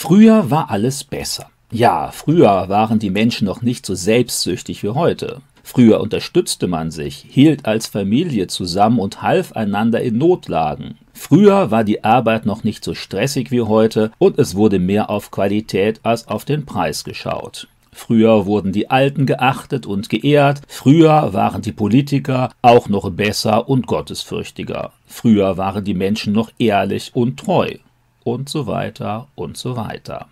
Früher war alles besser. Ja, früher waren die Menschen noch nicht so selbstsüchtig wie heute. Früher unterstützte man sich, hielt als Familie zusammen und half einander in Notlagen. Früher war die Arbeit noch nicht so stressig wie heute und es wurde mehr auf Qualität als auf den Preis geschaut. Früher wurden die Alten geachtet und geehrt, früher waren die Politiker auch noch besser und gottesfürchtiger, früher waren die Menschen noch ehrlich und treu und so weiter und so weiter.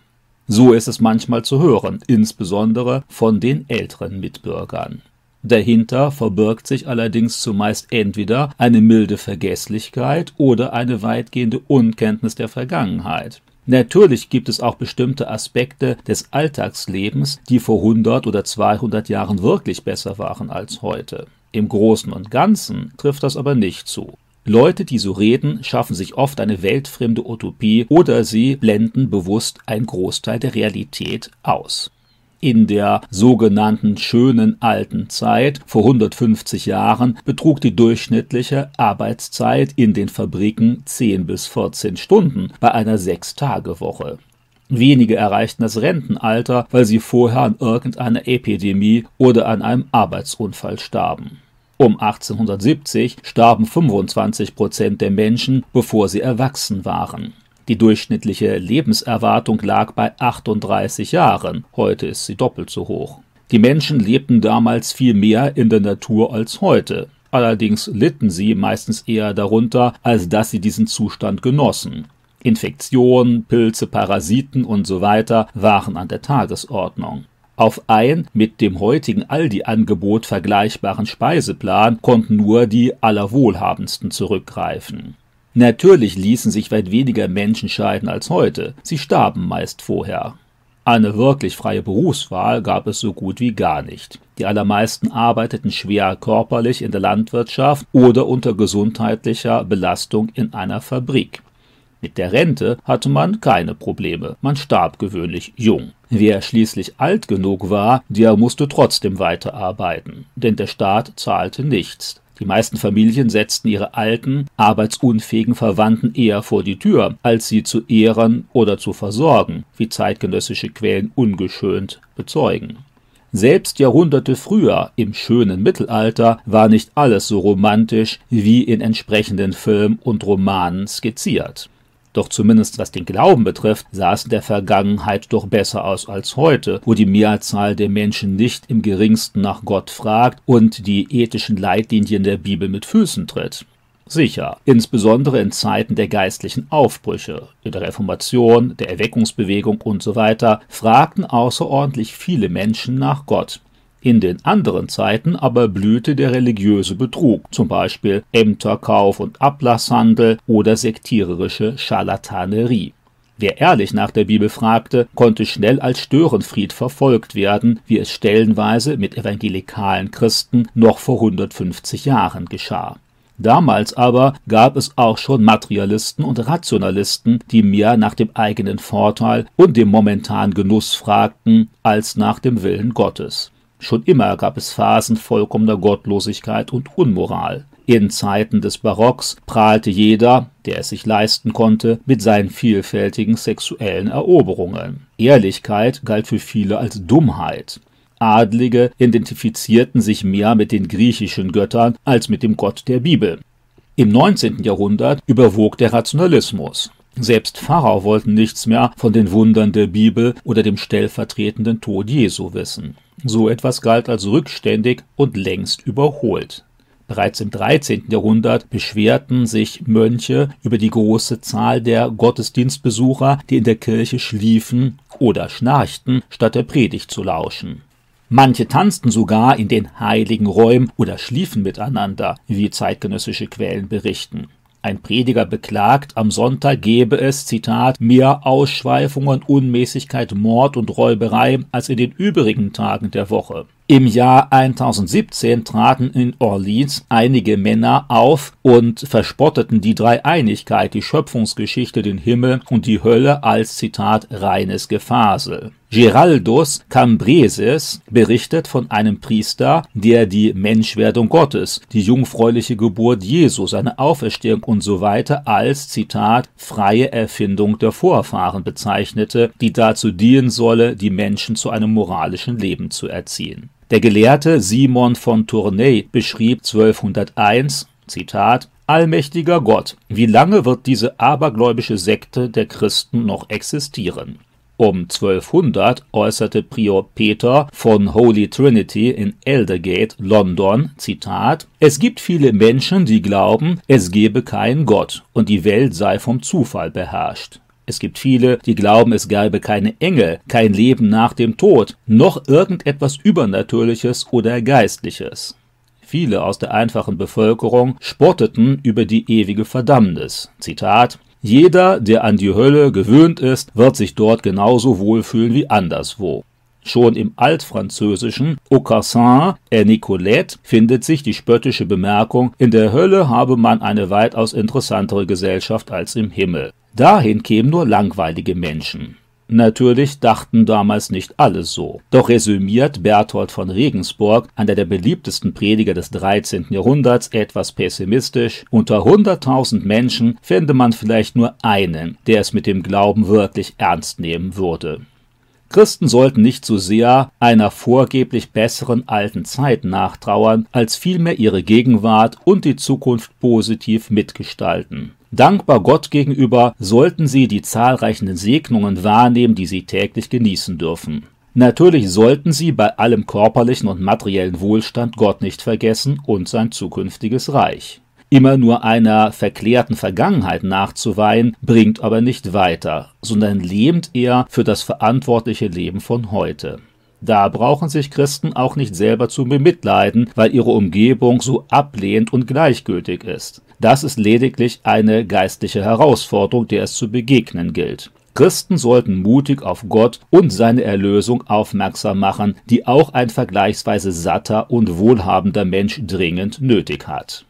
So ist es manchmal zu hören, insbesondere von den älteren Mitbürgern. Dahinter verbirgt sich allerdings zumeist entweder eine milde Vergesslichkeit oder eine weitgehende Unkenntnis der Vergangenheit. Natürlich gibt es auch bestimmte Aspekte des Alltagslebens, die vor 100 oder 200 Jahren wirklich besser waren als heute. Im Großen und Ganzen trifft das aber nicht zu. Leute, die so reden, schaffen sich oft eine weltfremde Utopie oder sie blenden bewusst einen Großteil der Realität aus in der sogenannten schönen alten Zeit vor 150 Jahren betrug die durchschnittliche Arbeitszeit in den Fabriken 10 bis 14 Stunden bei einer Sechstagewoche. Wenige erreichten das Rentenalter, weil sie vorher an irgendeiner Epidemie oder an einem Arbeitsunfall starben. Um 1870 starben 25 Prozent der Menschen, bevor sie erwachsen waren. Die durchschnittliche Lebenserwartung lag bei 38 Jahren, heute ist sie doppelt so hoch. Die Menschen lebten damals viel mehr in der Natur als heute. Allerdings litten sie meistens eher darunter, als dass sie diesen Zustand genossen. Infektionen, Pilze, Parasiten und so weiter waren an der Tagesordnung. Auf ein mit dem heutigen Aldi-Angebot vergleichbaren Speiseplan konnten nur die Allerwohlhabendsten zurückgreifen. Natürlich ließen sich weit weniger Menschen scheiden als heute, sie starben meist vorher. Eine wirklich freie Berufswahl gab es so gut wie gar nicht. Die allermeisten arbeiteten schwer körperlich in der Landwirtschaft oder unter gesundheitlicher Belastung in einer Fabrik. Mit der Rente hatte man keine Probleme, man starb gewöhnlich jung. Wer schließlich alt genug war, der musste trotzdem weiterarbeiten, denn der Staat zahlte nichts. Die meisten Familien setzten ihre alten, arbeitsunfähigen Verwandten eher vor die Tür, als sie zu ehren oder zu versorgen, wie zeitgenössische Quellen ungeschönt bezeugen. Selbst Jahrhunderte früher, im schönen Mittelalter, war nicht alles so romantisch wie in entsprechenden Filmen und Romanen skizziert. Doch zumindest was den Glauben betrifft, sah es in der Vergangenheit doch besser aus als heute, wo die Mehrzahl der Menschen nicht im geringsten nach Gott fragt und die ethischen Leitlinien der Bibel mit Füßen tritt. Sicher, insbesondere in Zeiten der geistlichen Aufbrüche, in der Reformation, der Erweckungsbewegung usw., so fragten außerordentlich viele Menschen nach Gott. In den anderen Zeiten aber blühte der religiöse Betrug, zum Beispiel Ämterkauf und Ablasshandel oder sektiererische Scharlatanerie. Wer ehrlich nach der Bibel fragte, konnte schnell als Störenfried verfolgt werden, wie es stellenweise mit evangelikalen Christen noch vor 150 Jahren geschah. Damals aber gab es auch schon Materialisten und Rationalisten, die mehr nach dem eigenen Vorteil und dem momentanen Genuss fragten, als nach dem Willen Gottes. Schon immer gab es Phasen vollkommener Gottlosigkeit und Unmoral. In Zeiten des Barocks prahlte jeder, der es sich leisten konnte, mit seinen vielfältigen sexuellen Eroberungen. Ehrlichkeit galt für viele als Dummheit. Adlige identifizierten sich mehr mit den griechischen Göttern als mit dem Gott der Bibel. Im 19. Jahrhundert überwog der Rationalismus. Selbst Pfarrer wollten nichts mehr von den Wundern der Bibel oder dem stellvertretenden Tod Jesu wissen. So etwas galt als rückständig und längst überholt. Bereits im 13. Jahrhundert beschwerten sich Mönche über die große Zahl der Gottesdienstbesucher, die in der Kirche schliefen oder schnarchten, statt der Predigt zu lauschen. Manche tanzten sogar in den heiligen Räumen oder schliefen miteinander, wie zeitgenössische Quellen berichten. Ein Prediger beklagt, am Sonntag gebe es, Zitat, mehr Ausschweifungen, Unmäßigkeit, Mord und Räuberei als in den übrigen Tagen der Woche. Im Jahr 1017 traten in Orleans einige Männer auf und verspotteten die Dreieinigkeit, die Schöpfungsgeschichte, den Himmel und die Hölle als Zitat reines Gefasel. Geraldus Cambresis berichtet von einem Priester, der die Menschwerdung Gottes, die jungfräuliche Geburt Jesu, seine Auferstehung usw. So als, Zitat, freie Erfindung der Vorfahren bezeichnete, die dazu dienen solle, die Menschen zu einem moralischen Leben zu erziehen. Der Gelehrte Simon von Tournai beschrieb 1201, Zitat, Allmächtiger Gott, wie lange wird diese abergläubische Sekte der Christen noch existieren? Um 1200 äußerte Prior Peter von Holy Trinity in Aldergate, London, Zitat, Es gibt viele Menschen, die glauben, es gebe keinen Gott und die Welt sei vom Zufall beherrscht. Es gibt viele, die glauben, es gäbe keine Engel, kein Leben nach dem Tod, noch irgendetwas Übernatürliches oder Geistliches. Viele aus der einfachen Bevölkerung spotteten über die ewige Verdammnis. Zitat Jeder, der an die Hölle gewöhnt ist, wird sich dort genauso wohlfühlen wie anderswo. Schon im altfranzösischen Aucassin et Nicolette findet sich die spöttische Bemerkung, in der Hölle habe man eine weitaus interessantere Gesellschaft als im Himmel. Dahin kämen nur langweilige Menschen. Natürlich dachten damals nicht alle so. Doch resümiert Berthold von Regensburg, einer der beliebtesten Prediger des 13. Jahrhunderts, etwas pessimistisch, unter 100.000 Menschen fände man vielleicht nur einen, der es mit dem Glauben wirklich ernst nehmen würde. Christen sollten nicht so sehr einer vorgeblich besseren alten Zeit nachtrauern, als vielmehr ihre Gegenwart und die Zukunft positiv mitgestalten. Dankbar Gott gegenüber sollten sie die zahlreichen Segnungen wahrnehmen, die sie täglich genießen dürfen. Natürlich sollten sie bei allem körperlichen und materiellen Wohlstand Gott nicht vergessen und sein zukünftiges Reich. Immer nur einer verklärten Vergangenheit nachzuweihen, bringt aber nicht weiter, sondern lähmt eher für das verantwortliche Leben von heute. Da brauchen sich Christen auch nicht selber zu bemitleiden, weil ihre Umgebung so ablehnend und gleichgültig ist. Das ist lediglich eine geistliche Herausforderung, der es zu begegnen gilt. Christen sollten mutig auf Gott und seine Erlösung aufmerksam machen, die auch ein vergleichsweise satter und wohlhabender Mensch dringend nötig hat.